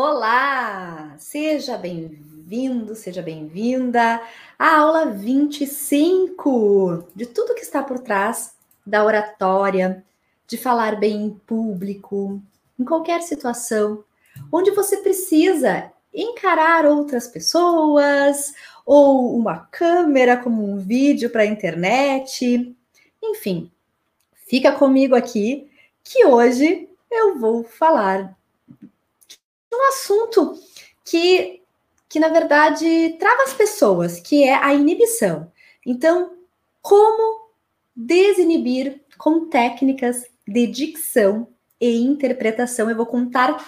Olá! Seja bem-vindo, seja bem-vinda à aula 25 de tudo que está por trás da oratória, de falar bem em público, em qualquer situação, onde você precisa encarar outras pessoas ou uma câmera como um vídeo para a internet. Enfim, fica comigo aqui que hoje eu vou falar um assunto que, que na verdade trava as pessoas, que é a inibição. Então, como desinibir com técnicas de dicção e interpretação? Eu vou contar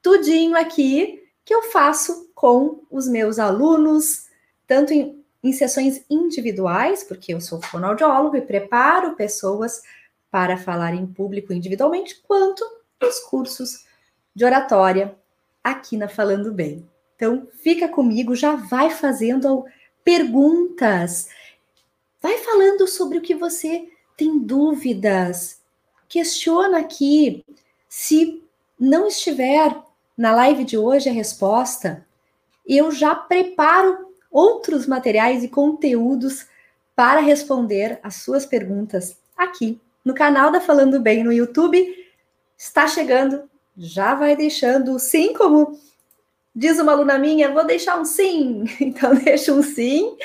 tudinho aqui que eu faço com os meus alunos, tanto em, em sessões individuais, porque eu sou fonoaudiólogo e preparo pessoas para falar em público individualmente, quanto nos cursos de oratória aqui na Falando Bem. Então, fica comigo, já vai fazendo perguntas, vai falando sobre o que você tem dúvidas, questiona aqui. Se não estiver na live de hoje a resposta, eu já preparo outros materiais e conteúdos para responder as suas perguntas aqui no canal da Falando Bem no YouTube. Está chegando já vai deixando o sim, como diz uma aluna minha, vou deixar um sim. Então, deixa um sim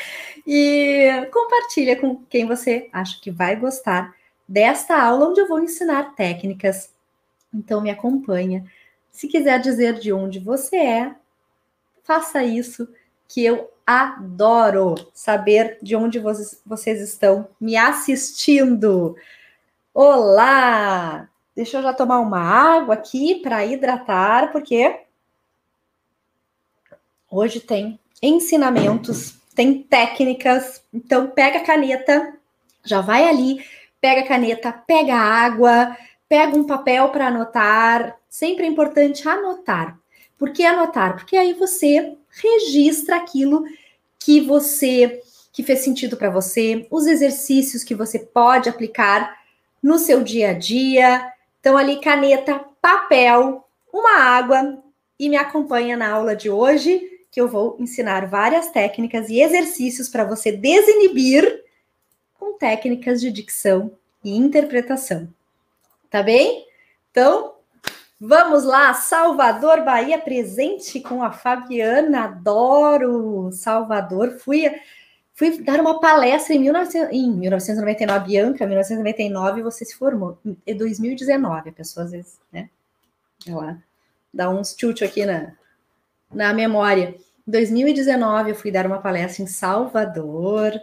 e compartilha com quem você acha que vai gostar desta aula, onde eu vou ensinar técnicas. Então, me acompanha. Se quiser dizer de onde você é, faça isso, que eu adoro saber de onde vocês, vocês estão me assistindo. Olá! Deixa eu já tomar uma água aqui para hidratar, porque hoje tem ensinamentos, tem técnicas. Então, pega a caneta, já vai ali, pega a caneta, pega a água, pega um papel para anotar. Sempre é importante anotar. Por que anotar? Porque aí você registra aquilo que você que fez sentido para você, os exercícios que você pode aplicar no seu dia a dia. Então, ali, caneta, papel, uma água e me acompanha na aula de hoje, que eu vou ensinar várias técnicas e exercícios para você desinibir com técnicas de dicção e interpretação. Tá bem? Então, vamos lá, Salvador, Bahia, presente com a Fabiana, adoro Salvador. Fui Fui dar uma palestra em, 19, em 1999, Bianca, 1999, você se formou. Em 2019, a pessoa às vezes, né? Ela dá uns chute aqui na, na memória. Em 2019, eu fui dar uma palestra em Salvador,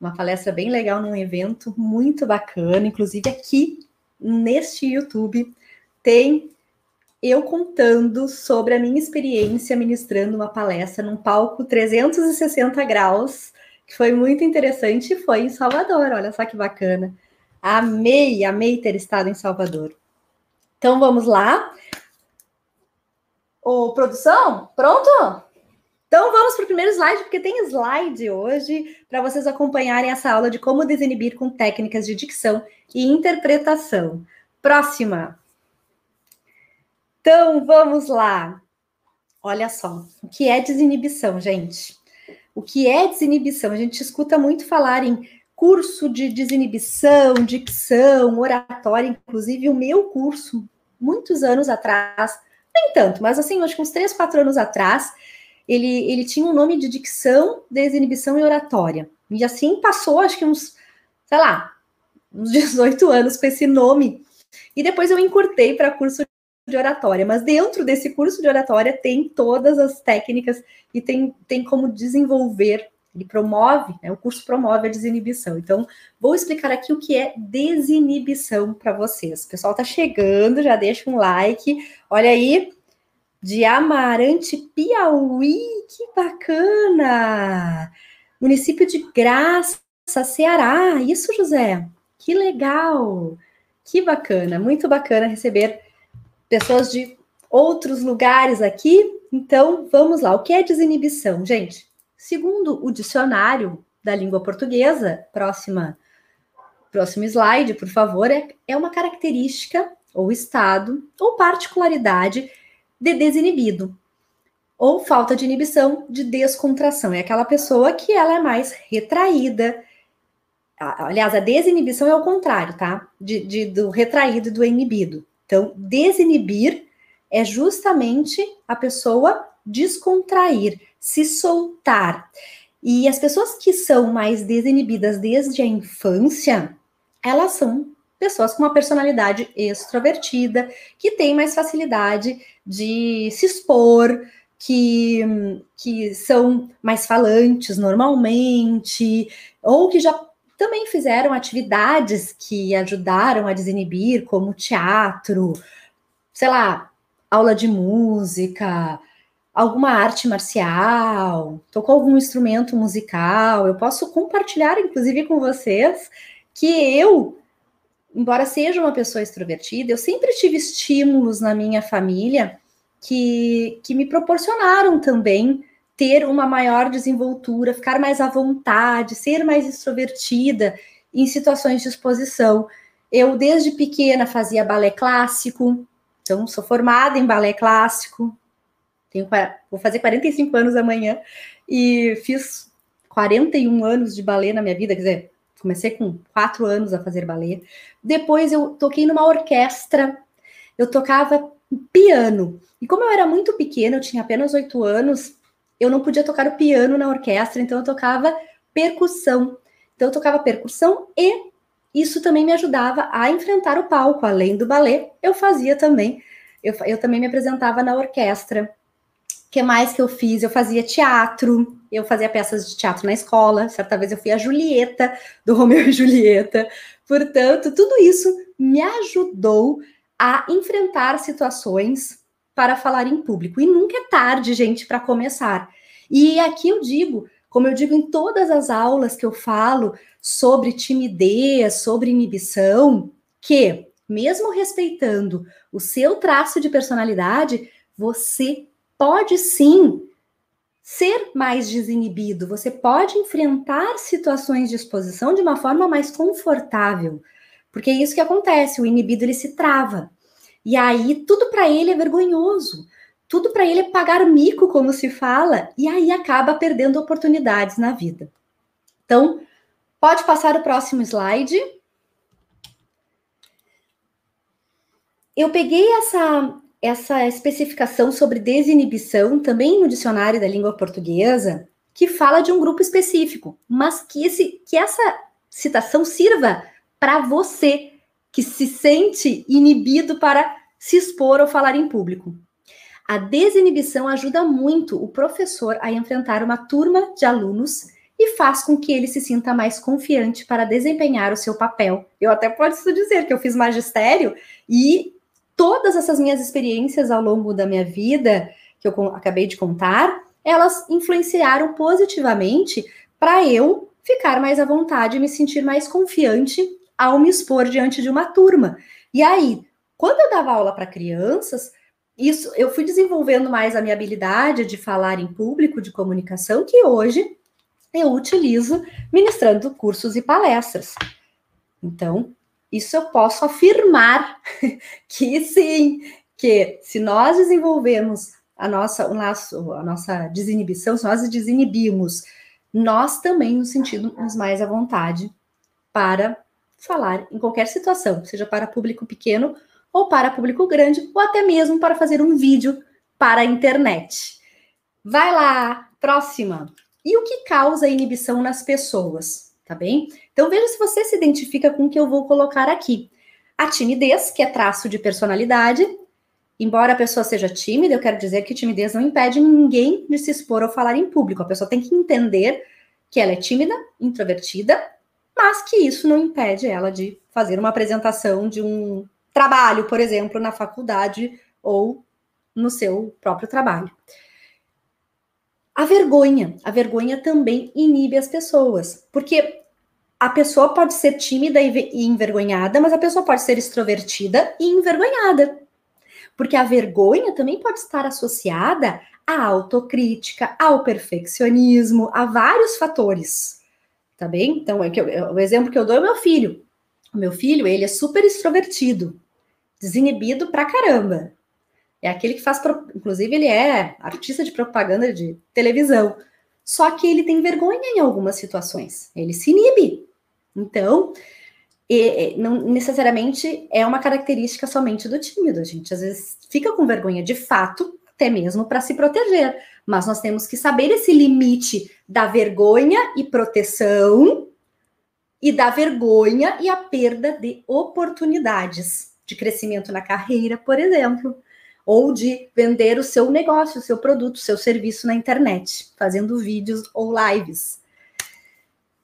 uma palestra bem legal num evento muito bacana, inclusive aqui neste YouTube tem eu contando sobre a minha experiência ministrando uma palestra num palco 360 graus que foi muito interessante, foi em Salvador. Olha só que bacana. Amei, amei ter estado em Salvador. Então vamos lá. Ô, produção, pronto? Então vamos para o primeiro slide, porque tem slide hoje para vocês acompanharem essa aula de como desinibir com técnicas de dicção e interpretação. Próxima. Então vamos lá. Olha só, o que é desinibição, gente? O que é desinibição. A gente escuta muito falar em curso de desinibição, dicção, oratória, inclusive o meu curso, muitos anos atrás, nem tanto, mas assim, acho que uns 3, 4 anos atrás, ele, ele tinha um nome de dicção, desinibição e oratória. E assim passou, acho que uns, sei lá, uns 18 anos com esse nome. E depois eu encurtei para curso de oratória, mas dentro desse curso de oratória tem todas as técnicas e tem, tem como desenvolver, ele promove, né, o curso promove a desinibição. Então, vou explicar aqui o que é desinibição para vocês. O pessoal tá chegando, já deixa um like. Olha aí, de Amarante, Piauí, que bacana! Município de Graça, Ceará. Isso, José, que legal! Que bacana, muito bacana receber pessoas de outros lugares aqui. Então, vamos lá. O que é desinibição, gente? Segundo o dicionário da língua portuguesa, próxima, próximo slide, por favor, é, é uma característica ou estado ou particularidade de desinibido, Ou falta de inibição de descontração. É aquela pessoa que ela é mais retraída. Aliás, a desinibição é o contrário, tá? De, de, do retraído e do inibido. Então, desinibir é justamente a pessoa descontrair, se soltar. E as pessoas que são mais desinibidas desde a infância, elas são pessoas com uma personalidade extrovertida, que têm mais facilidade de se expor, que, que são mais falantes normalmente, ou que já também fizeram atividades que ajudaram a desinibir, como teatro, sei lá, aula de música, alguma arte marcial, tocou algum instrumento musical. Eu posso compartilhar, inclusive, com vocês que eu embora seja uma pessoa extrovertida, eu sempre tive estímulos na minha família que, que me proporcionaram também ter uma maior desenvoltura, ficar mais à vontade, ser mais extrovertida em situações de exposição. Eu, desde pequena, fazia balé clássico, então sou formada em balé clássico, tenho, vou fazer 45 anos amanhã, e fiz 41 anos de balé na minha vida, quer dizer, Comecei com quatro anos a fazer balé. Depois eu toquei numa orquestra. Eu tocava piano. E como eu era muito pequena, eu tinha apenas oito anos, eu não podia tocar o piano na orquestra, então eu tocava percussão. Então eu tocava percussão e isso também me ajudava a enfrentar o palco. Além do balé, eu fazia também. Eu, eu também me apresentava na orquestra que mais que eu fiz? Eu fazia teatro, eu fazia peças de teatro na escola. Certa vez eu fui a Julieta, do Romeu e Julieta. Portanto, tudo isso me ajudou a enfrentar situações para falar em público. E nunca é tarde, gente, para começar. E aqui eu digo, como eu digo em todas as aulas que eu falo sobre timidez, sobre inibição, que, mesmo respeitando o seu traço de personalidade, você pode sim ser mais desinibido, você pode enfrentar situações de exposição de uma forma mais confortável, porque é isso que acontece, o inibido ele se trava. E aí tudo para ele é vergonhoso. Tudo para ele é pagar mico, como se fala, e aí acaba perdendo oportunidades na vida. Então, pode passar o próximo slide. Eu peguei essa essa especificação sobre desinibição também no dicionário da língua portuguesa, que fala de um grupo específico, mas que, esse, que essa citação sirva para você que se sente inibido para se expor ou falar em público. A desinibição ajuda muito o professor a enfrentar uma turma de alunos e faz com que ele se sinta mais confiante para desempenhar o seu papel. Eu até posso dizer que eu fiz magistério e todas essas minhas experiências ao longo da minha vida, que eu acabei de contar, elas influenciaram positivamente para eu ficar mais à vontade e me sentir mais confiante ao me expor diante de uma turma. E aí, quando eu dava aula para crianças, isso eu fui desenvolvendo mais a minha habilidade de falar em público, de comunicação, que hoje eu utilizo ministrando cursos e palestras. Então, isso eu posso afirmar que sim, que se nós desenvolvermos a nossa, o nosso, a nossa desinibição, se nós desinibimos, nós também nos sentimos mais à vontade para falar em qualquer situação, seja para público pequeno ou para público grande, ou até mesmo para fazer um vídeo para a internet. Vai lá, próxima. E o que causa inibição nas pessoas? Tá bem? Então veja se você se identifica com o que eu vou colocar aqui. A timidez, que é traço de personalidade. Embora a pessoa seja tímida, eu quero dizer que timidez não impede ninguém de se expor ou falar em público. A pessoa tem que entender que ela é tímida, introvertida, mas que isso não impede ela de fazer uma apresentação de um trabalho, por exemplo, na faculdade ou no seu próprio trabalho. A vergonha, a vergonha também inibe as pessoas, porque a pessoa pode ser tímida e envergonhada, mas a pessoa pode ser extrovertida e envergonhada. Porque a vergonha também pode estar associada à autocrítica, ao perfeccionismo, a vários fatores. Tá bem? Então, é que eu, o exemplo que eu dou é o meu filho. O meu filho, ele é super extrovertido, desinibido pra caramba. É aquele que faz, inclusive, ele é artista de propaganda de televisão. Só que ele tem vergonha em algumas situações. Ele se inibe. Então, e, não necessariamente é uma característica somente do tímido. A gente às vezes fica com vergonha de fato, até mesmo para se proteger. Mas nós temos que saber esse limite da vergonha e proteção e da vergonha e a perda de oportunidades de crescimento na carreira, por exemplo, ou de vender o seu negócio, o seu produto, o seu serviço na internet, fazendo vídeos ou lives.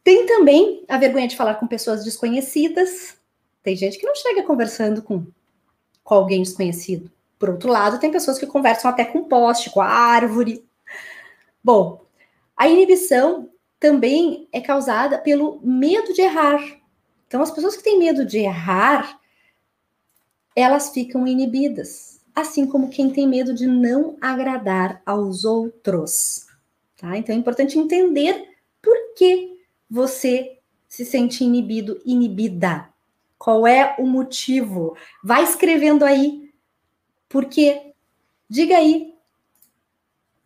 Tem também a vergonha de falar com pessoas desconhecidas. Tem gente que não chega conversando com, com alguém desconhecido. Por outro lado, tem pessoas que conversam até com poste, com a árvore. Bom, a inibição também é causada pelo medo de errar. Então, as pessoas que têm medo de errar, elas ficam inibidas, assim como quem tem medo de não agradar aos outros. Tá? Então, é importante entender por que você se sente inibido, inibida. Qual é o motivo? Vai escrevendo aí. Por quê? Diga aí.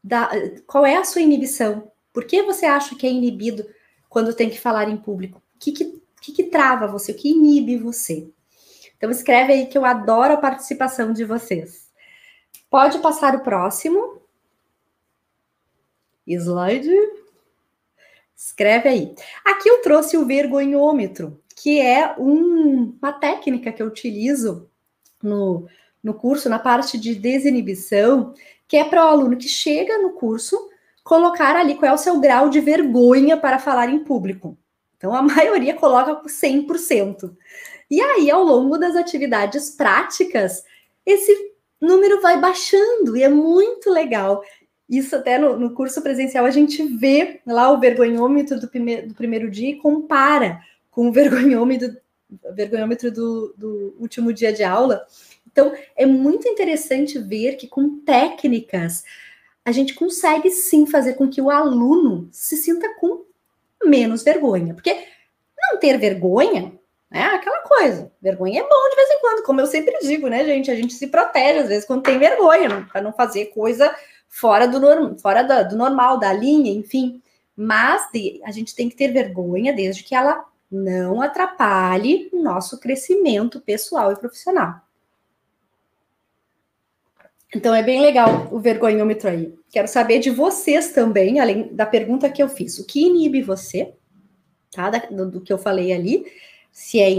Da, qual é a sua inibição? Por que você acha que é inibido quando tem que falar em público? O que, que, que, que trava você? O que inibe você? Então, escreve aí que eu adoro a participação de vocês. Pode passar o próximo. Slide. Escreve aí. Aqui eu trouxe o vergonhômetro, que é um, uma técnica que eu utilizo no, no curso, na parte de desinibição, que é para o aluno que chega no curso colocar ali qual é o seu grau de vergonha para falar em público. Então, a maioria coloca com 100%. E aí, ao longo das atividades práticas, esse número vai baixando e é muito legal. Isso até no, no curso presencial a gente vê lá o vergonhômetro do, prime do primeiro dia e compara com o vergonhômetro, vergonhômetro do, do último dia de aula. Então, é muito interessante ver que com técnicas a gente consegue sim fazer com que o aluno se sinta com menos vergonha. Porque não ter vergonha é aquela coisa. Vergonha é bom de vez em quando, como eu sempre digo, né, gente? A gente se protege às vezes quando tem vergonha, para não fazer coisa fora do, norm, fora do normal, da linha, enfim. Mas de, a gente tem que ter vergonha desde que ela não atrapalhe o nosso crescimento pessoal e profissional. Então é bem legal o vergonhômetro aí. Quero saber de vocês também, além da pergunta que eu fiz. O que inibe você? Tá? Do, do que eu falei ali. Se é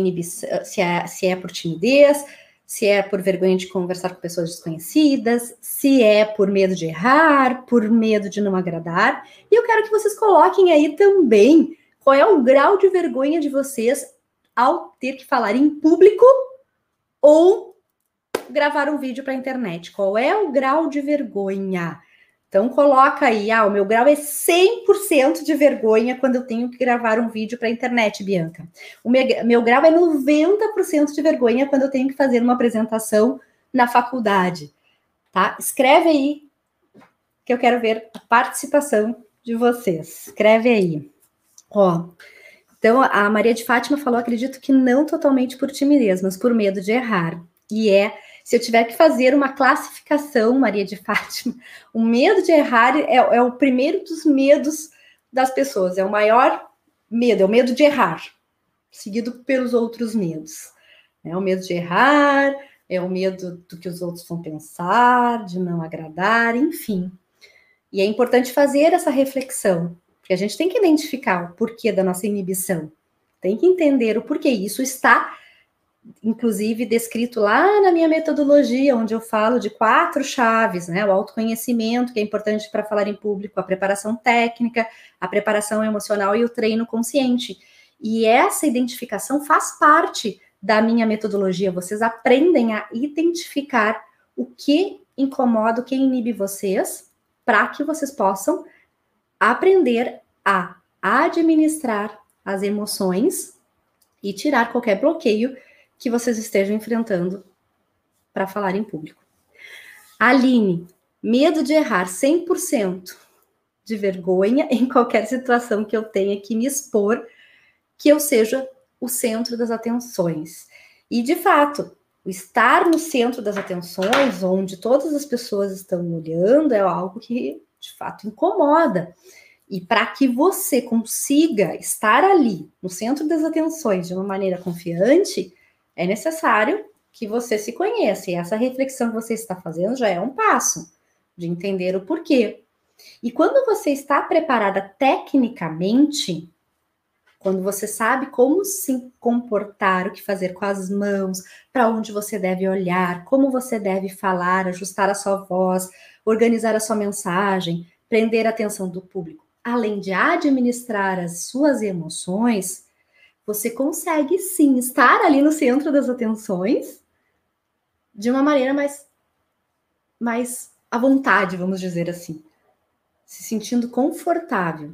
se é, se é por timidez, se é por vergonha de conversar com pessoas desconhecidas, se é por medo de errar, por medo de não agradar. E eu quero que vocês coloquem aí também qual é o grau de vergonha de vocês ao ter que falar em público ou gravar um vídeo para a internet? Qual é o grau de vergonha? Então coloca aí, ah, o meu grau é 100% de vergonha quando eu tenho que gravar um vídeo para a internet, Bianca. O meu, meu grau é 90% de vergonha quando eu tenho que fazer uma apresentação na faculdade, tá? Escreve aí que eu quero ver a participação de vocês. Escreve aí. Ó, então a Maria de Fátima falou, acredito que não totalmente por timidez, mas por medo de errar. E é se eu tiver que fazer uma classificação, Maria de Fátima, o medo de errar é, é o primeiro dos medos das pessoas, é o maior medo, é o medo de errar, seguido pelos outros medos. É o medo de errar, é o medo do que os outros vão pensar, de não agradar, enfim. E é importante fazer essa reflexão, porque a gente tem que identificar o porquê da nossa inibição, tem que entender o porquê isso está inclusive descrito lá na minha metodologia, onde eu falo de quatro chaves, né? O autoconhecimento, que é importante para falar em público, a preparação técnica, a preparação emocional e o treino consciente. E essa identificação faz parte da minha metodologia. Vocês aprendem a identificar o que incomoda, o que inibe vocês, para que vocês possam aprender a administrar as emoções e tirar qualquer bloqueio que vocês estejam enfrentando para falar em público. Aline, medo de errar 100% de vergonha em qualquer situação que eu tenha que me expor, que eu seja o centro das atenções. E de fato, O estar no centro das atenções, onde todas as pessoas estão olhando, é algo que de fato incomoda. E para que você consiga estar ali, no centro das atenções, de uma maneira confiante, é necessário que você se conheça. E essa reflexão que você está fazendo já é um passo de entender o porquê. E quando você está preparada tecnicamente, quando você sabe como se comportar, o que fazer com as mãos, para onde você deve olhar, como você deve falar, ajustar a sua voz, organizar a sua mensagem, prender a atenção do público, além de administrar as suas emoções, você consegue sim estar ali no centro das atenções de uma maneira mais mais à vontade, vamos dizer assim, se sentindo confortável,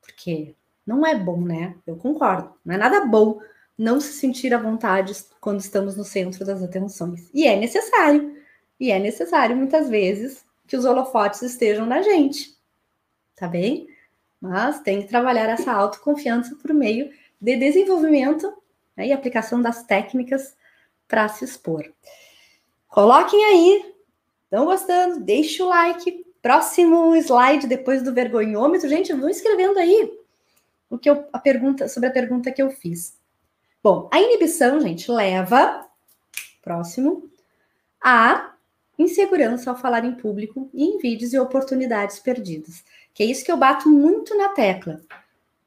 porque não é bom, né? Eu concordo. Não é nada bom não se sentir à vontade quando estamos no centro das atenções. E é necessário. E é necessário, muitas vezes, que os holofotes estejam na gente. Tá bem? Mas tem que trabalhar essa autoconfiança por meio de desenvolvimento né, e aplicação das técnicas para se expor. Coloquem aí. Estão gostando? Deixe o like. Próximo slide depois do vergonhômetro. Gente, vão escrevendo aí o que eu, a pergunta sobre a pergunta que eu fiz. Bom, a inibição, gente, leva próximo a insegurança ao falar em público e em vídeos e oportunidades perdidas. Que é isso que eu bato muito na tecla.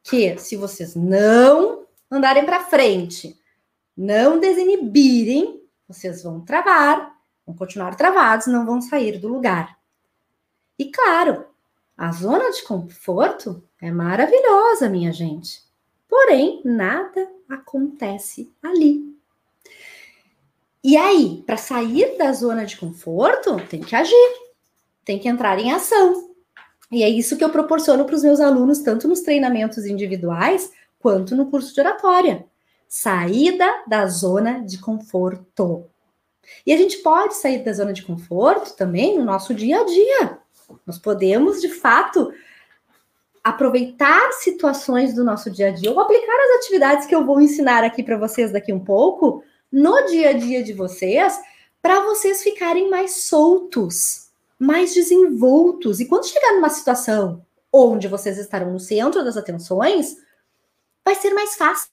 Que se vocês não andarem para frente, não desinibirem, vocês vão travar, vão continuar travados, não vão sair do lugar. E claro, a zona de conforto é maravilhosa, minha gente. Porém, nada acontece ali. E aí, para sair da zona de conforto, tem que agir, tem que entrar em ação. E é isso que eu proporciono para os meus alunos, tanto nos treinamentos individuais quanto no curso de oratória. Saída da zona de conforto. E a gente pode sair da zona de conforto também no nosso dia a dia. Nós podemos, de fato, aproveitar situações do nosso dia a dia ou aplicar as atividades que eu vou ensinar aqui para vocês daqui um pouco no dia a dia de vocês, para vocês ficarem mais soltos, mais desenvoltos. E quando chegar numa situação onde vocês estarão no centro das atenções, vai ser mais fácil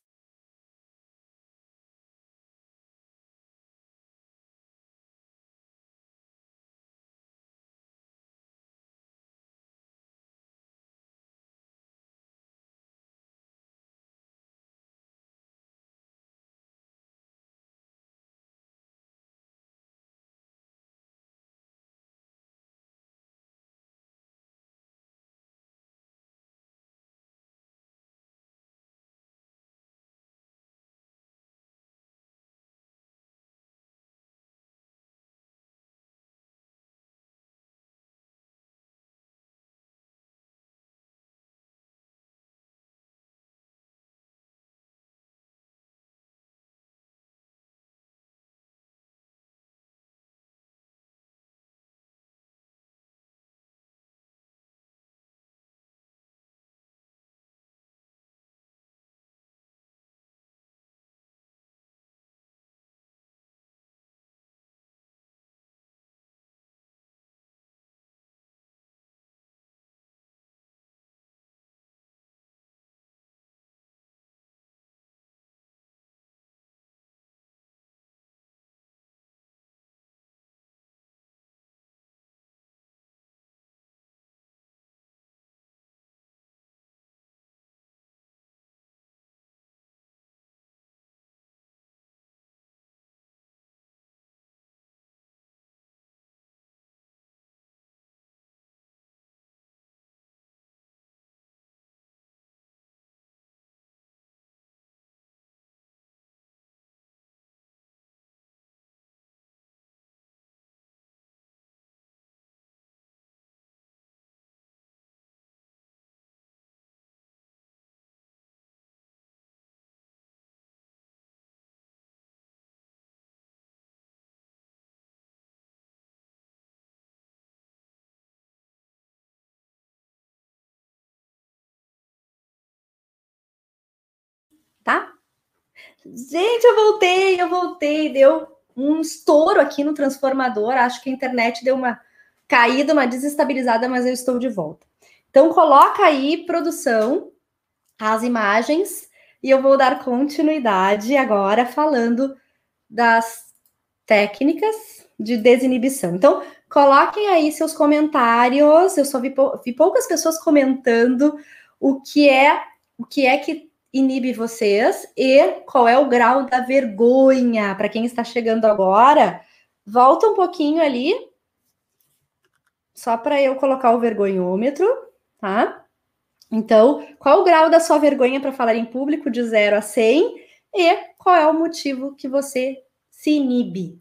Gente, eu voltei, eu voltei, deu um estouro aqui no transformador. Acho que a internet deu uma caída, uma desestabilizada, mas eu estou de volta. Então, coloca aí, produção, as imagens, e eu vou dar continuidade agora falando das técnicas de desinibição. Então, coloquem aí seus comentários. Eu só vi, vi poucas pessoas comentando o que é o que é que inibe vocês e qual é o grau da vergonha. Para quem está chegando agora, volta um pouquinho ali, só para eu colocar o vergonhômetro, tá? Então, qual o grau da sua vergonha para falar em público de 0 a 100 e qual é o motivo que você se inibe?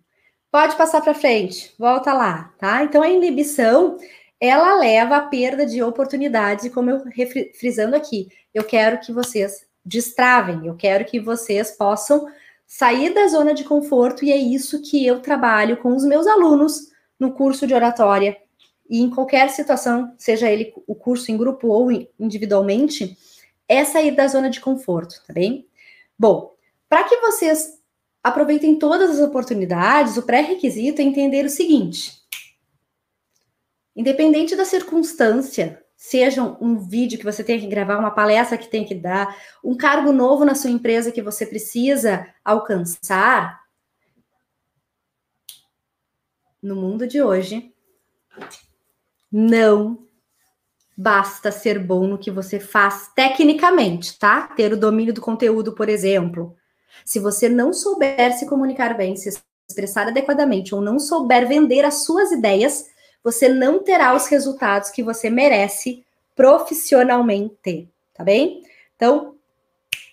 Pode passar para frente, volta lá, tá? Então, a inibição ela leva à perda de oportunidades, e como eu frisando aqui, eu quero que vocês destravem. Eu quero que vocês possam sair da zona de conforto e é isso que eu trabalho com os meus alunos no curso de oratória e em qualquer situação, seja ele o curso em grupo ou individualmente, é sair da zona de conforto, tá bem? Bom, para que vocês aproveitem todas as oportunidades, o pré-requisito é entender o seguinte: independente da circunstância seja um vídeo que você tem que gravar, uma palestra que tem que dar, um cargo novo na sua empresa que você precisa alcançar. No mundo de hoje, não basta ser bom no que você faz tecnicamente, tá? Ter o domínio do conteúdo, por exemplo. Se você não souber se comunicar bem, se expressar adequadamente ou não souber vender as suas ideias, você não terá os resultados que você merece profissionalmente, tá bem? Então,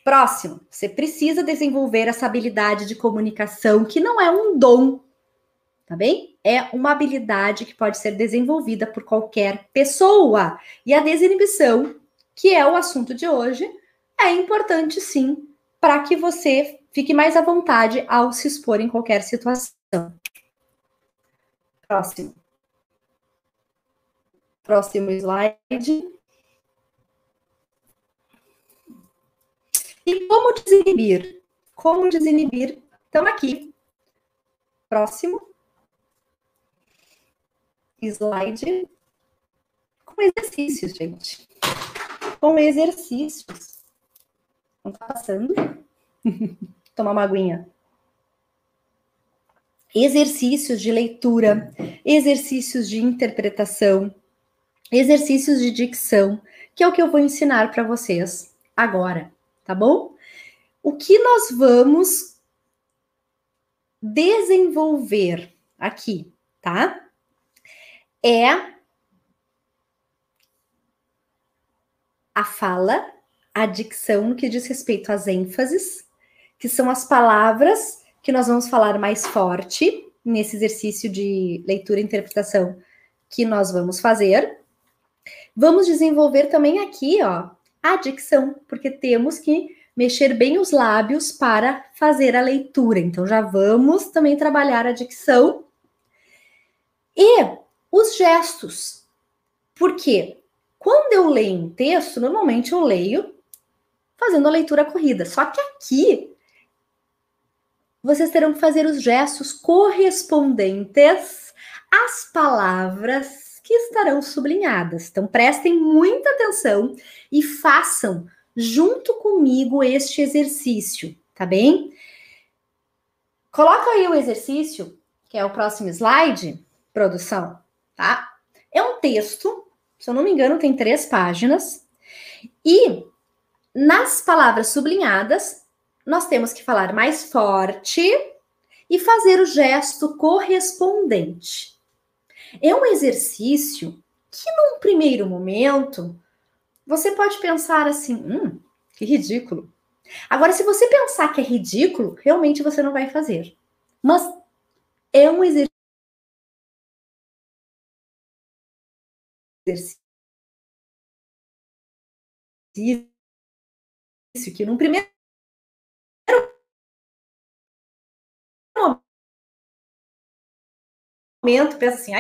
próximo, você precisa desenvolver essa habilidade de comunicação, que não é um dom, tá bem? É uma habilidade que pode ser desenvolvida por qualquer pessoa. E a desinibição, que é o assunto de hoje, é importante sim para que você fique mais à vontade ao se expor em qualquer situação. Próximo. Próximo slide. E como desinibir? Como desinibir? Então, aqui. Próximo. Slide. Com exercícios, gente. Com exercícios. Não tá passando? Tomar uma aguinha exercícios de leitura, exercícios de interpretação, exercícios de dicção, que é o que eu vou ensinar para vocês agora, tá bom? O que nós vamos desenvolver aqui, tá? É a fala, a dicção no que diz respeito às ênfases, que são as palavras que nós vamos falar mais forte nesse exercício de leitura e interpretação que nós vamos fazer. Vamos desenvolver também aqui, ó, a dicção, porque temos que mexer bem os lábios para fazer a leitura. Então já vamos também trabalhar a dicção e os gestos. Por quê? Quando eu leio um texto, normalmente eu leio fazendo a leitura corrida. Só que aqui vocês terão que fazer os gestos correspondentes às palavras que estarão sublinhadas. Então prestem muita atenção e façam junto comigo este exercício, tá bem? Coloca aí o exercício, que é o próximo slide, produção, tá? É um texto, se eu não me engano, tem três páginas, e nas palavras sublinhadas, nós temos que falar mais forte e fazer o gesto correspondente. É um exercício que, num primeiro momento, você pode pensar assim: hum, que ridículo. Agora, se você pensar que é ridículo, realmente você não vai fazer. Mas é um exercício que num primeiro momento pensa assim,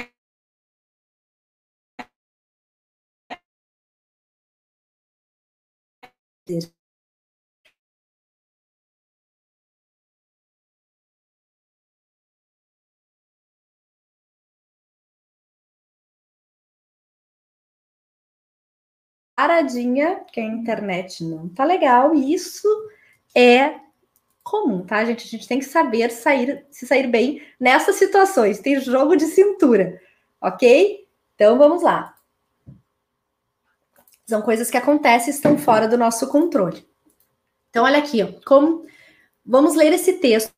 ter paradinha, que a internet não tá legal, e isso é comum, tá, gente? A gente tem que saber sair, se sair bem nessas situações, tem jogo de cintura, ok? Então vamos lá. São coisas que acontecem e estão fora do nosso controle. Então, olha aqui, ó, como vamos ler esse texto.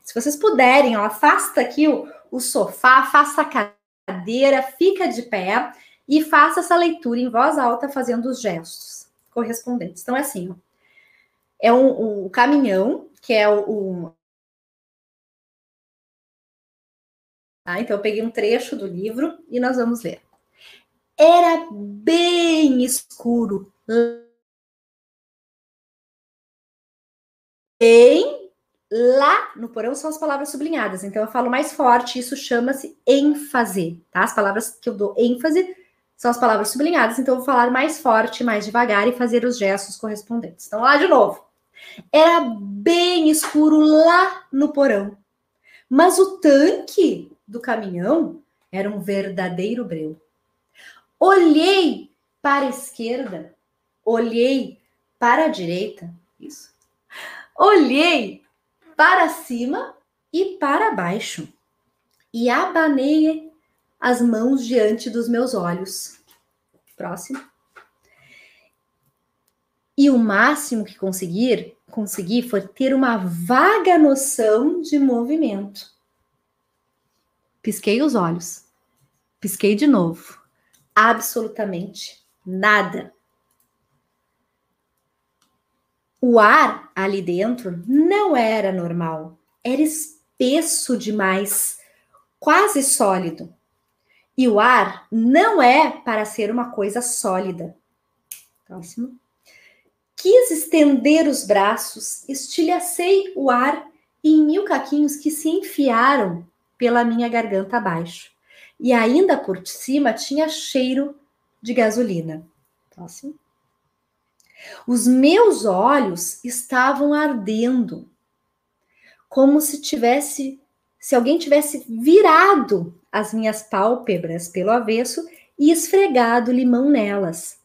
Se vocês puderem, ó, afasta aqui o, o sofá, afasta a cadeira, fica de pé e faça essa leitura em voz alta, fazendo os gestos correspondentes. Então, é assim, ó, é um, um, caminhão, que é o, o Tá? Então, eu peguei um trecho do livro e nós vamos ler. Era bem escuro. Bem lá no porão são as palavras sublinhadas. Então, eu falo mais forte, isso chama-se ênfase, tá? As palavras que eu dou ênfase são as palavras sublinhadas, então eu vou falar mais forte, mais devagar e fazer os gestos correspondentes. Então, lá de novo. Era bem escuro lá no porão, mas o tanque do caminhão era um verdadeiro breu. Olhei para a esquerda, olhei para a direita, isso. Olhei para cima e para baixo e abanei as mãos diante dos meus olhos. Próximo. E o máximo que conseguir, consegui foi ter uma vaga noção de movimento. Pisquei os olhos. Pisquei de novo. Absolutamente nada. O ar ali dentro não era normal. Era espesso demais, quase sólido. E o ar não é para ser uma coisa sólida. Próximo. Quis estender os braços, estilhacei o ar em mil caquinhos que se enfiaram pela minha garganta abaixo. E ainda por cima tinha cheiro de gasolina. Próximo. Os meus olhos estavam ardendo, como se tivesse, se alguém tivesse virado as minhas pálpebras pelo avesso e esfregado limão nelas.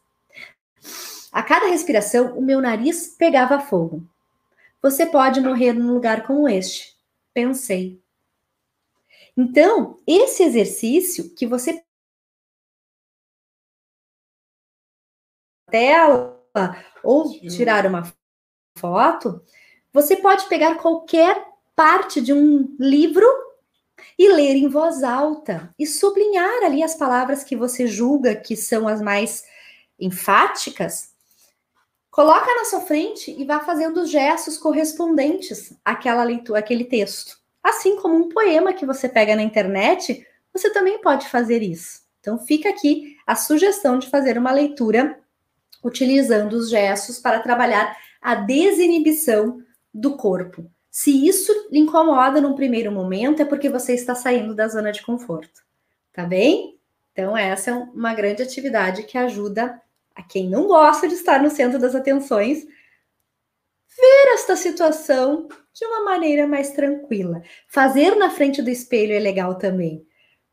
A cada respiração, o meu nariz pegava fogo. Você pode morrer num lugar como este, pensei. Então, esse exercício que você tela ou tirar uma foto, você pode pegar qualquer parte de um livro e ler em voz alta e sublinhar ali as palavras que você julga que são as mais enfáticas. Coloca na sua frente e vá fazendo os gestos correspondentes àquela leitura, àquele texto. Assim como um poema que você pega na internet, você também pode fazer isso. Então fica aqui a sugestão de fazer uma leitura utilizando os gestos para trabalhar a desinibição do corpo. Se isso lhe incomoda num primeiro momento, é porque você está saindo da zona de conforto, tá bem? Então, essa é uma grande atividade que ajuda a quem não gosta de estar no centro das atenções ver esta situação de uma maneira mais tranquila. Fazer na frente do espelho é legal também,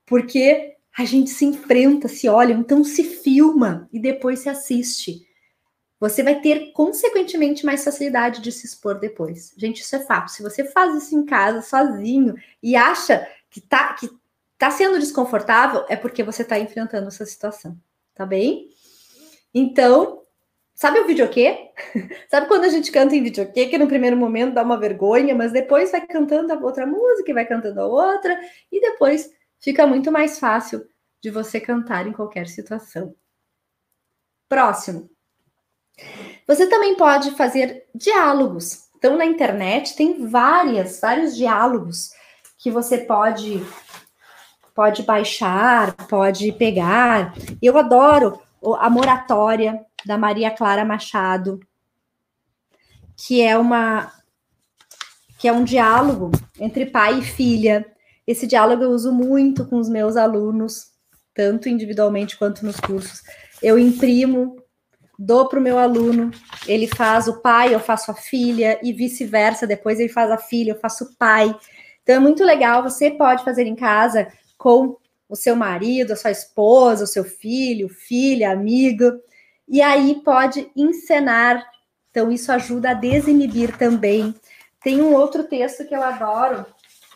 porque a gente se enfrenta, se olha, então se filma e depois se assiste você vai ter, consequentemente, mais facilidade de se expor depois. Gente, isso é fato. Se você faz isso em casa, sozinho, e acha que tá, que tá sendo desconfortável, é porque você tá enfrentando essa situação, tá bem? Então, sabe o videokê? sabe quando a gente canta em videokê, que no primeiro momento dá uma vergonha, mas depois vai cantando a outra música vai cantando a outra, e depois fica muito mais fácil de você cantar em qualquer situação. Próximo. Você também pode fazer diálogos. Então, na internet tem várias, vários diálogos que você pode pode baixar, pode pegar. Eu adoro a moratória da Maria Clara Machado, que é uma que é um diálogo entre pai e filha. Esse diálogo eu uso muito com os meus alunos, tanto individualmente quanto nos cursos. Eu imprimo dou para o meu aluno, ele faz o pai, eu faço a filha, e vice-versa, depois ele faz a filha, eu faço o pai. Então é muito legal, você pode fazer em casa com o seu marido, a sua esposa, o seu filho, filha, amigo, e aí pode encenar. Então, isso ajuda a desinibir também. Tem um outro texto que eu adoro,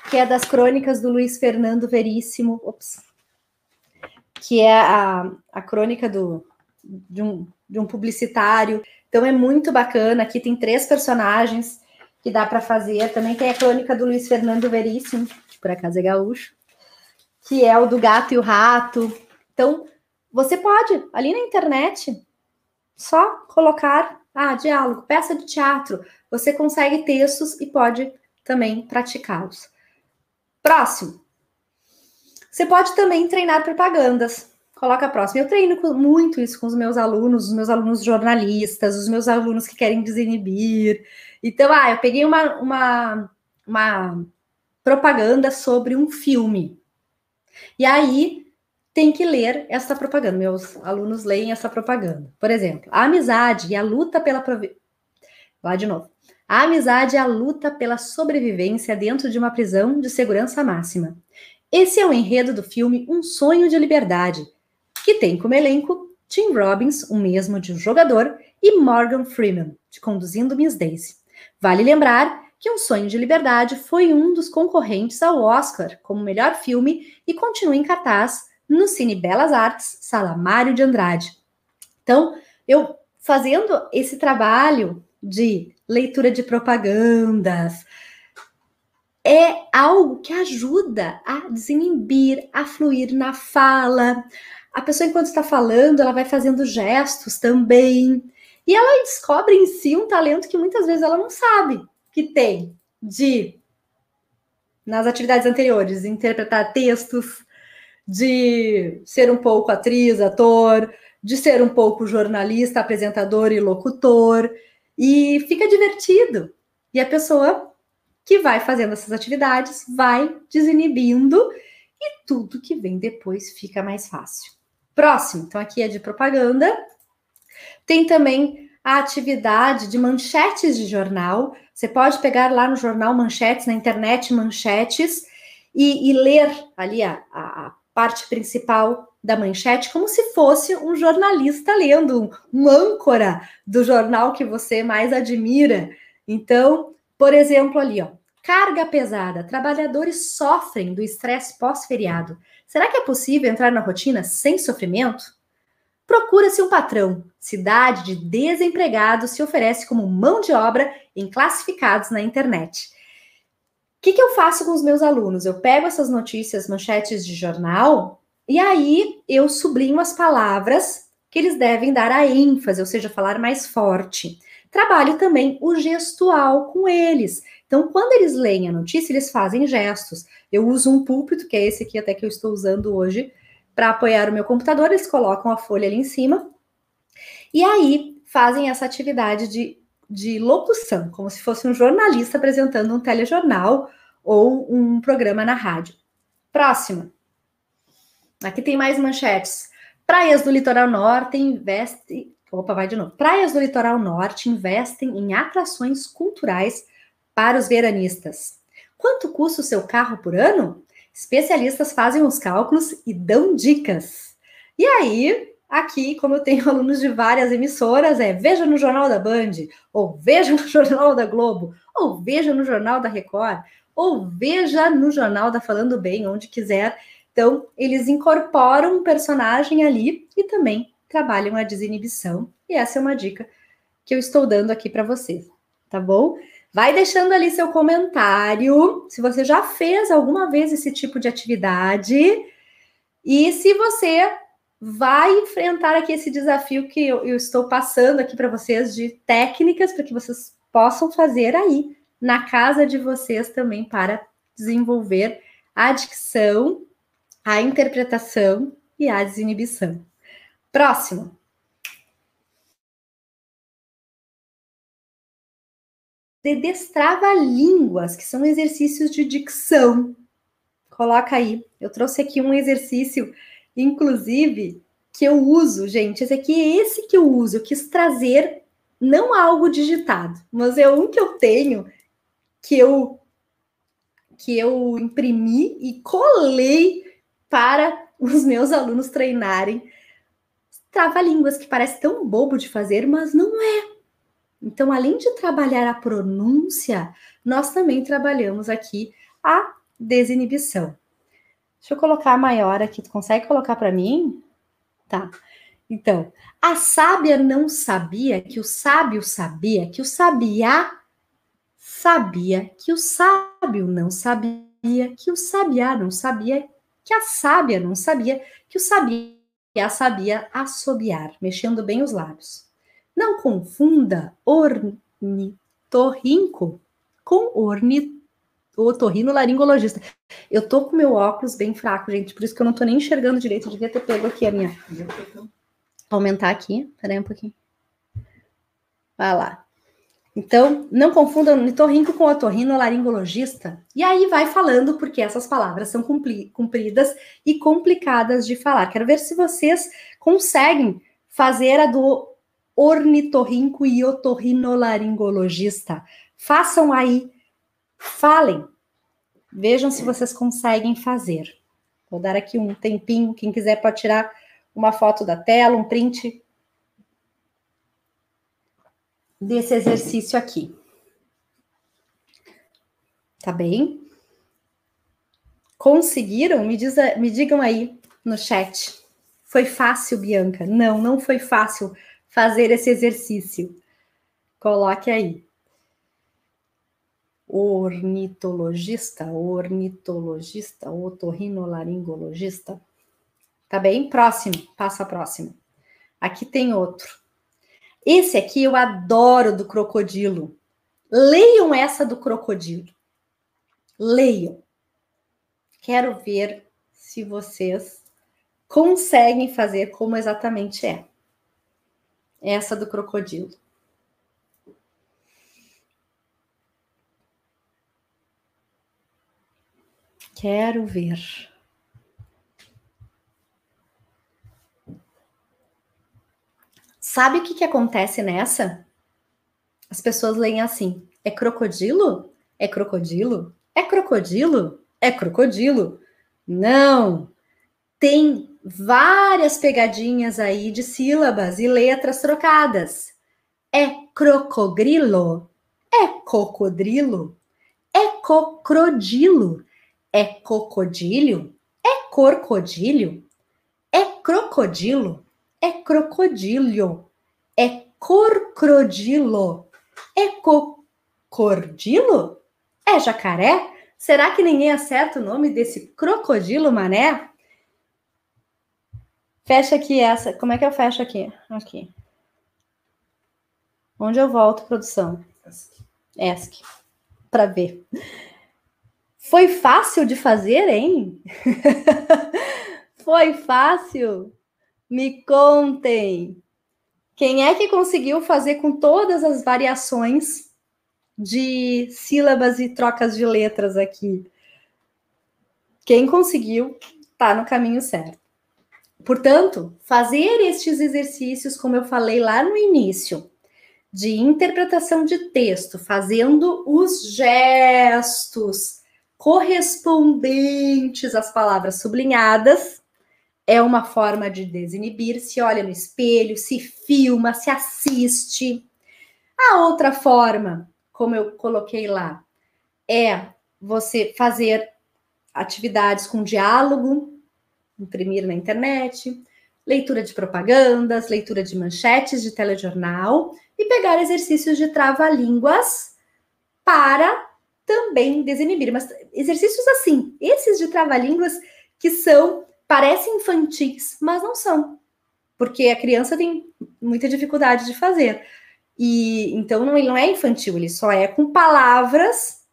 que é das crônicas do Luiz Fernando Veríssimo, ops, que é a, a crônica do, de, um, de um publicitário. Então, é muito bacana. Aqui tem três personagens que dá para fazer. Também tem a crônica do Luiz Fernando Veríssimo, que por acaso é gaúcho, que é o do gato e o rato. Então, você pode, ali na internet, só colocar, ah, diálogo, peça de teatro. Você consegue textos e pode também praticá-los. Próximo. Você pode também treinar propagandas. Coloca próximo. Eu treino muito isso com os meus alunos, os meus alunos jornalistas, os meus alunos que querem desinibir. Então, ah, eu peguei uma, uma, uma propaganda sobre um filme. E aí tem que ler essa propaganda. Meus alunos leem essa propaganda. Por exemplo, a amizade e a luta pela. Lá de novo. A amizade é a luta pela sobrevivência dentro de uma prisão de segurança máxima. Esse é o enredo do filme Um Sonho de Liberdade, que tem como elenco Tim Robbins, o mesmo de um jogador, e Morgan Freeman, de Conduzindo Miss Daisy. Vale lembrar que Um Sonho de Liberdade foi um dos concorrentes ao Oscar como melhor filme e continua em cartaz no Cine Belas Artes, Sala Mário de Andrade. Então, eu fazendo esse trabalho de leitura de propagandas, é algo que ajuda a desinibir, a fluir na fala. A pessoa, enquanto está falando, ela vai fazendo gestos também. E ela descobre em si um talento que muitas vezes ela não sabe que tem de, nas atividades anteriores, interpretar textos, de ser um pouco atriz, ator, de ser um pouco jornalista, apresentador e locutor. E fica divertido. E a pessoa que vai fazendo essas atividades vai desinibindo e tudo que vem depois fica mais fácil. Próximo, então aqui é de propaganda. Tem também a atividade de manchetes de jornal. Você pode pegar lá no jornal manchetes, na internet manchetes, e, e ler ali a, a, parte principal da manchete como se fosse um jornalista lendo, um, âncora do jornal que você mais admira. Então, por exemplo, ali, ó, carga pesada, trabalhadores sofrem do estresse pós-feriado. Será que é possível entrar na rotina sem sofrimento? Procura-se um patrão. Cidade de desempregados se oferece como mão de obra em classificados na internet. Que, que eu faço com os meus alunos? Eu pego essas notícias, manchetes de jornal, e aí eu sublinho as palavras que eles devem dar a ênfase, ou seja, falar mais forte. Trabalho também o gestual com eles. Então, quando eles leem a notícia, eles fazem gestos. Eu uso um púlpito, que é esse aqui até que eu estou usando hoje, para apoiar o meu computador, eles colocam a folha ali em cima. E aí fazem essa atividade de, de locução, como se fosse um jornalista apresentando um telejornal ou um programa na rádio. Próxima. Aqui tem mais manchetes. Praias do litoral norte investem. Opa, vai de novo. Praias do litoral norte investem em atrações culturais para os veranistas. Quanto custa o seu carro por ano? Especialistas fazem os cálculos e dão dicas. E aí, aqui, como eu tenho alunos de várias emissoras, é veja no Jornal da Band, ou veja no Jornal da Globo, ou veja no Jornal da Record, ou veja no Jornal da Falando Bem, onde quiser. Então, eles incorporam um personagem ali e também trabalham a desinibição. E essa é uma dica que eu estou dando aqui para vocês, tá bom? Vai deixando ali seu comentário, se você já fez alguma vez esse tipo de atividade e se você vai enfrentar aqui esse desafio que eu, eu estou passando aqui para vocês de técnicas para que vocês possam fazer aí na casa de vocês também para desenvolver a dicção, a interpretação e a desinibição. Próximo. de destrava-línguas, que são exercícios de dicção. Coloca aí. Eu trouxe aqui um exercício, inclusive, que eu uso, gente. Esse aqui é esse que eu uso. Eu quis trazer não algo digitado, mas é um que eu tenho que eu que eu imprimi e colei para os meus alunos treinarem trava-línguas, que parece tão bobo de fazer, mas não é. Então, além de trabalhar a pronúncia, nós também trabalhamos aqui a desinibição. Deixa eu colocar maior aqui. Tu consegue colocar para mim? Tá. Então, a sábia não sabia que o sábio sabia que o sabiá sabia que o sábio não sabia que o sabiá não sabia que a sábia não sabia que o sabiá sabia assobiar, mexendo bem os lábios. Não confunda ornitorrinco com ornitorrinco otorrinolaringologista. Eu tô com meu óculos bem fraco, gente, por isso que eu não tô nem enxergando direito. Eu devia ter pego aqui a minha. Aumentar aqui. Peraí um pouquinho. Vai lá. Então, não confunda ornitorrinco com otorrinolaringologista. E aí vai falando, porque essas palavras são compridas e complicadas de falar. Quero ver se vocês conseguem fazer a do ornitorrinco e otorrinolaringologista. Façam aí Falem. Vejam se vocês conseguem fazer. Vou dar aqui um tempinho. Quem quiser pode tirar uma foto da tela, um print desse exercício aqui. Tá bem? Conseguiram? Me, diz, me digam aí no chat. Foi fácil, Bianca? Não, não foi fácil fazer esse exercício. Coloque aí ornitologista, ornitologista, otorrinolaringologista. Tá bem? Próximo, passa próximo. Aqui tem outro. Esse aqui eu adoro do crocodilo. Leiam essa do crocodilo. Leiam. Quero ver se vocês conseguem fazer como exatamente é. Essa do crocodilo. Quero ver. Sabe o que, que acontece nessa? As pessoas leem assim: é crocodilo? É crocodilo? É crocodilo? É crocodilo? Não! Tem várias pegadinhas aí de sílabas e letras trocadas. É crocogrilo? É cocodrilo? É cocrodilo? É cocodilho? É crocodilho? É crocodilo? É crocodilho? É corcrodilo? É cocordilo? É jacaré? Será que ninguém acerta o nome desse crocodilo, mané? Fecha aqui essa. Como é que eu fecho aqui? Aqui. Onde eu volto, produção? ESC. ESC. Para ver. Foi fácil de fazer, hein? Foi fácil? Me contem. Quem é que conseguiu fazer com todas as variações de sílabas e trocas de letras aqui? Quem conseguiu está no caminho certo. Portanto, fazer estes exercícios, como eu falei lá no início, de interpretação de texto, fazendo os gestos, correspondentes às palavras sublinhadas. É uma forma de desinibir, se olha no espelho, se filma, se assiste. A outra forma, como eu coloquei lá, é você fazer atividades com diálogo, imprimir na internet, leitura de propagandas, leitura de manchetes de telejornal e pegar exercícios de trava-línguas para também desinibir. Mas exercícios assim, esses de trava-línguas que são, parecem infantis, mas não são. Porque a criança tem muita dificuldade de fazer. E então não, ele não é infantil, ele só é com palavras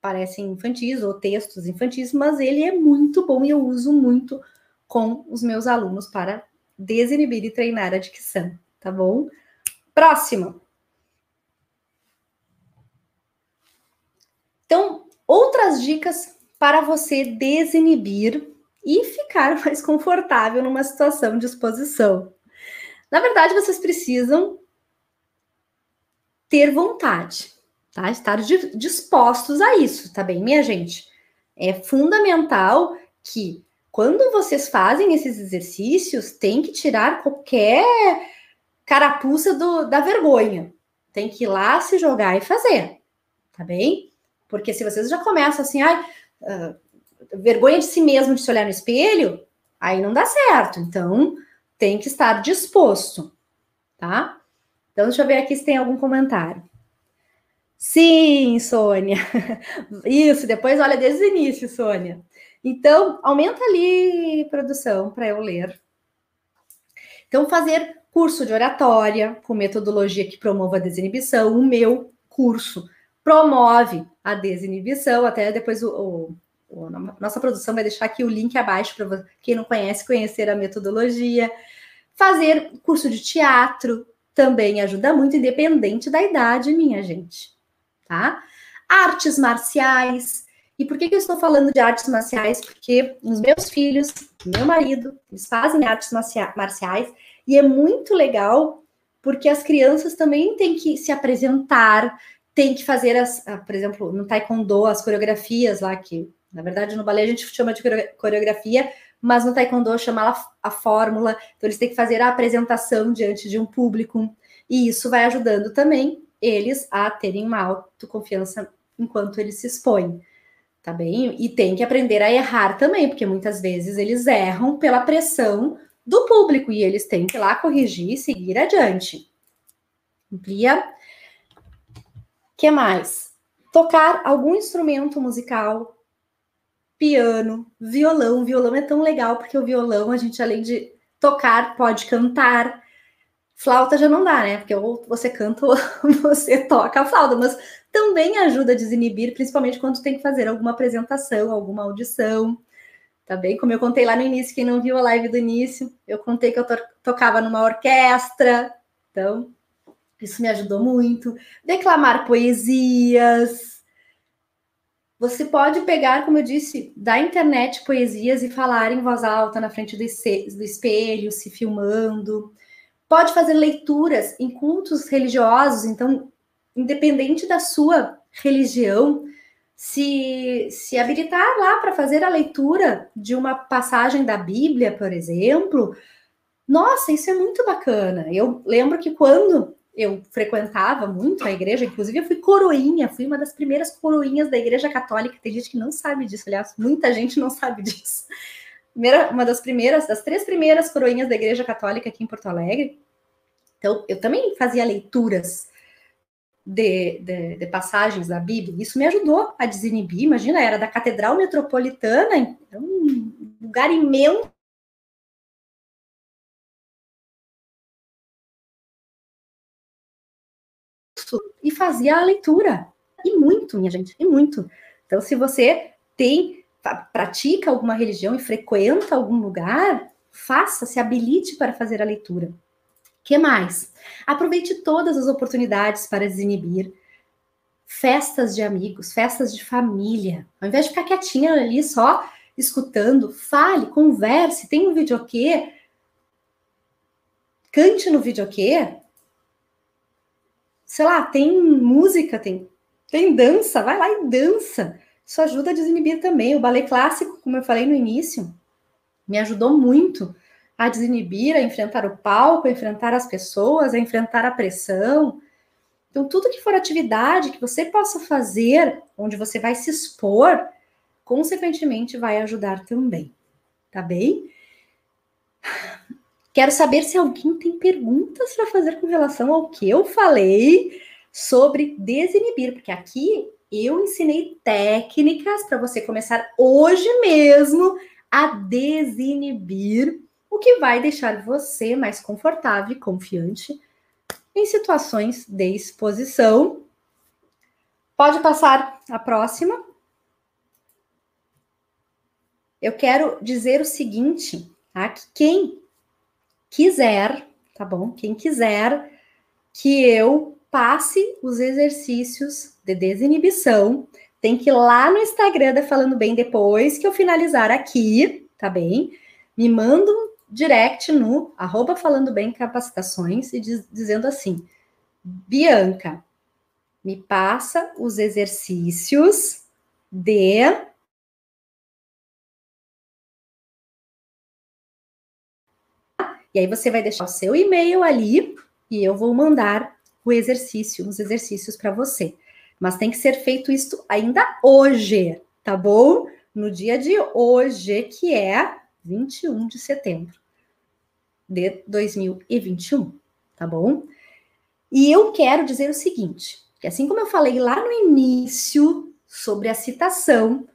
parecem infantis ou textos infantis, mas ele é muito bom e eu uso muito com os meus alunos para desinibir e treinar a dicção, tá bom? Próximo. Então, outras dicas para você desinibir e ficar mais confortável numa situação de exposição. Na verdade, vocês precisam ter vontade, tá? Estar dispostos a isso, tá bem, minha gente? É fundamental que quando vocês fazem esses exercícios, tem que tirar qualquer carapuça do, da vergonha. Tem que ir lá se jogar e fazer, tá bem? Porque se vocês já começam assim, ai, uh, vergonha de si mesmo de se olhar no espelho, aí não dá certo. Então, tem que estar disposto, tá? Então, deixa eu ver aqui se tem algum comentário. Sim, Sônia. Isso, depois olha desde o início, Sônia. Então, aumenta ali produção para eu ler. Então, fazer curso de oratória com metodologia que promova a desinibição. O meu curso promove a desinibição. Até depois o, o, o nossa produção vai deixar aqui o link abaixo para quem não conhece conhecer a metodologia. Fazer curso de teatro também ajuda muito, independente da idade, minha gente. Tá? Artes marciais, e por que, que eu estou falando de artes marciais? Porque os meus filhos, meu marido, eles fazem artes marciais e é muito legal porque as crianças também têm que se apresentar, têm que fazer as, ah, por exemplo, no taekwondo, as coreografias lá que, na verdade, no balé a gente chama de coreografia, mas no taekwondo chama a fórmula. Então eles têm que fazer a apresentação diante de um público e isso vai ajudando também eles a terem uma autoconfiança enquanto eles se expõem tá bem? E tem que aprender a errar também, porque muitas vezes eles erram pela pressão do público e eles têm que ir lá corrigir e seguir adiante. Amplia. Que mais? Tocar algum instrumento musical, piano, violão. Violão é tão legal porque o violão a gente além de tocar pode cantar. Flauta já não dá, né? Porque ou você canta ou você toca a flauta, mas também ajuda a desinibir, principalmente quando tem que fazer alguma apresentação, alguma audição. Tá bem? Como eu contei lá no início, quem não viu a live do início, eu contei que eu to tocava numa orquestra. Então, isso me ajudou muito. Declamar poesias. Você pode pegar, como eu disse, da internet poesias e falar em voz alta na frente do, espelho, se filmando. Pode fazer leituras em cultos religiosos, então independente da sua religião, se, se habilitar lá para fazer a leitura de uma passagem da Bíblia, por exemplo, nossa, isso é muito bacana. Eu lembro que quando eu frequentava muito a igreja, inclusive eu fui coroinha, fui uma das primeiras coroinhas da igreja católica. Tem gente que não sabe disso, aliás, muita gente não sabe disso. Primeira, uma das primeiras, das três primeiras coroinhas da igreja católica aqui em Porto Alegre. Então, eu também fazia leituras de, de, de, passagens da Bíblia, isso me ajudou a desinibir. Imagina, era da Catedral Metropolitana, um lugar imenso. Fazia a leitura. E muito, minha gente, e muito. Então, se você tem, pratica alguma religião e frequenta algum lugar, faça, se habilite para fazer a leitura que mais? Aproveite todas as oportunidades para desinibir. Festas de amigos, festas de família. Ao invés de ficar quietinha ali só escutando, fale, converse, tem um videokê, cante no videokê. Sei lá, tem música, tem, tem dança, vai lá e dança. Isso ajuda a desinibir também. O balé clássico, como eu falei no início, me ajudou muito a desinibir, a enfrentar o palco, a enfrentar as pessoas, a enfrentar a pressão. Então, tudo que for atividade que você possa fazer, onde você vai se expor, consequentemente vai ajudar também. Tá bem? Quero saber se alguém tem perguntas para fazer com relação ao que eu falei sobre desinibir, porque aqui eu ensinei técnicas para você começar hoje mesmo a desinibir o que vai deixar você mais confortável e confiante em situações de exposição. Pode passar a próxima. Eu quero dizer o seguinte, tá? Que quem quiser, tá bom? Quem quiser que eu passe os exercícios de desinibição, tem que ir lá no Instagram da Falando Bem depois que eu finalizar aqui, tá bem? Me manda um direct no arroba falando bem capacitações e diz, dizendo assim, Bianca, me passa os exercícios de E aí você vai deixar o seu e-mail ali e eu vou mandar o exercício, os exercícios para você. Mas tem que ser feito isso ainda hoje, tá bom? No dia de hoje, que é 21 de setembro de 2021, tá bom? E eu quero dizer o seguinte, que assim como eu falei lá no início sobre a citação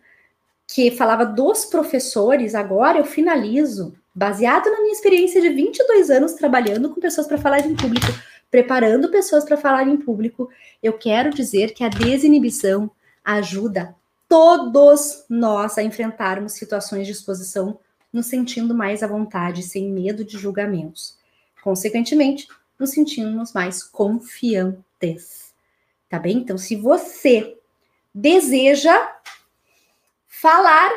que falava dos professores, agora eu finalizo baseado na minha experiência de 22 anos trabalhando com pessoas para falar em público, preparando pessoas para falar em público, eu quero dizer que a desinibição ajuda todos nós a enfrentarmos situações de exposição nos sentindo mais à vontade, sem medo de julgamentos. Consequentemente, nos sentimos mais confiantes. Tá bem? Então, se você deseja falar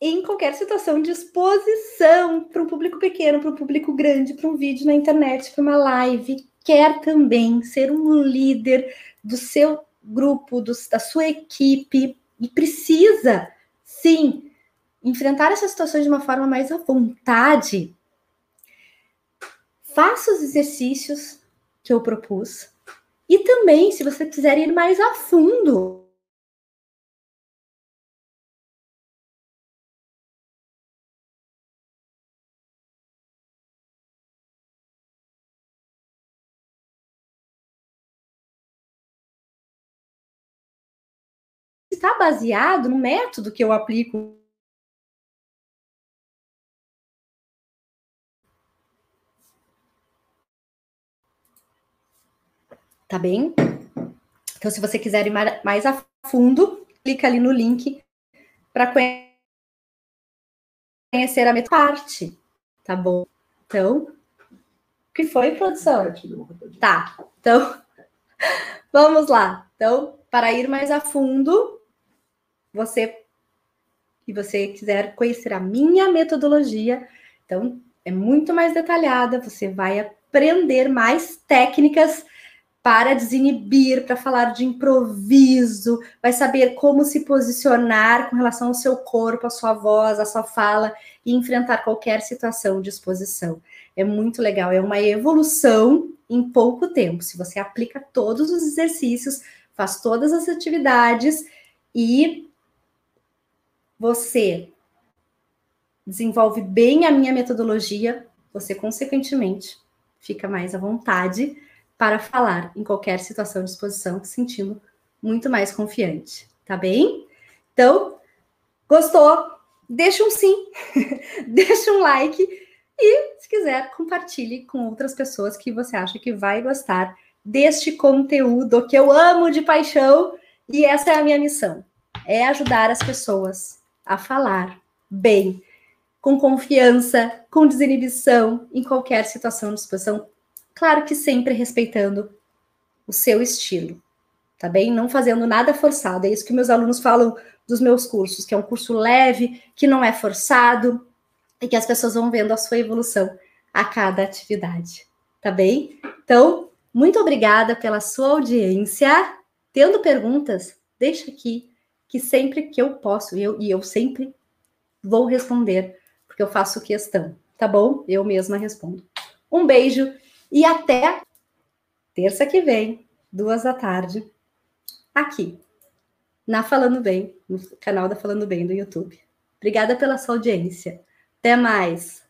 em qualquer situação de exposição para um público pequeno, para um público grande, para um vídeo na internet, para uma live, quer também ser um líder do seu grupo, do, da sua equipe e precisa, sim, enfrentar essas situações de uma forma mais à vontade, faça os exercícios que eu propus. E também, se você quiser ir mais a fundo, baseado no método que eu aplico tá bem? Então, se você quiser ir mais a fundo, clica ali no link para conhecer a minha parte, tá bom? Então, o que foi, produção? Tá, então, vamos lá. Então, para ir mais a fundo, você e você quiser conhecer a minha metodologia, então é muito mais detalhada, você vai aprender mais técnicas para desinibir, para falar de improviso, vai saber como se posicionar com relação ao seu corpo, à sua voz, à sua fala e enfrentar qualquer situação de exposição. É muito legal, é uma evolução em pouco tempo. Se você aplica todos os exercícios, faz todas as atividades e você desenvolve bem a minha metodologia, você consequentemente fica mais à vontade para falar em qualquer situação de exposição, se sentindo muito mais confiante, tá bem? Então, gostou? Deixa um sim, deixa um like e, se quiser, compartilhe com outras pessoas que você acha que vai gostar deste conteúdo que eu amo de paixão e essa é a minha missão, é ajudar as pessoas a falar bem, com confiança, com desinibição em qualquer situação de exposição Claro que sempre respeitando o seu estilo, tá bem? Não fazendo nada forçado. É isso que meus alunos falam dos meus cursos, que é um curso leve, que não é forçado e que as pessoas vão vendo a sua evolução a cada atividade, tá bem? Então, muito obrigada pela sua audiência. Tendo perguntas, deixa aqui, que sempre que eu posso, eu, e eu sempre vou responder, porque eu faço questão, tá bom? Eu mesma respondo. Um beijo e até terça que vem, duas da tarde, aqui, na Falando Bem, no canal da Falando Bem do YouTube. Obrigada pela sua audiência. Até mais!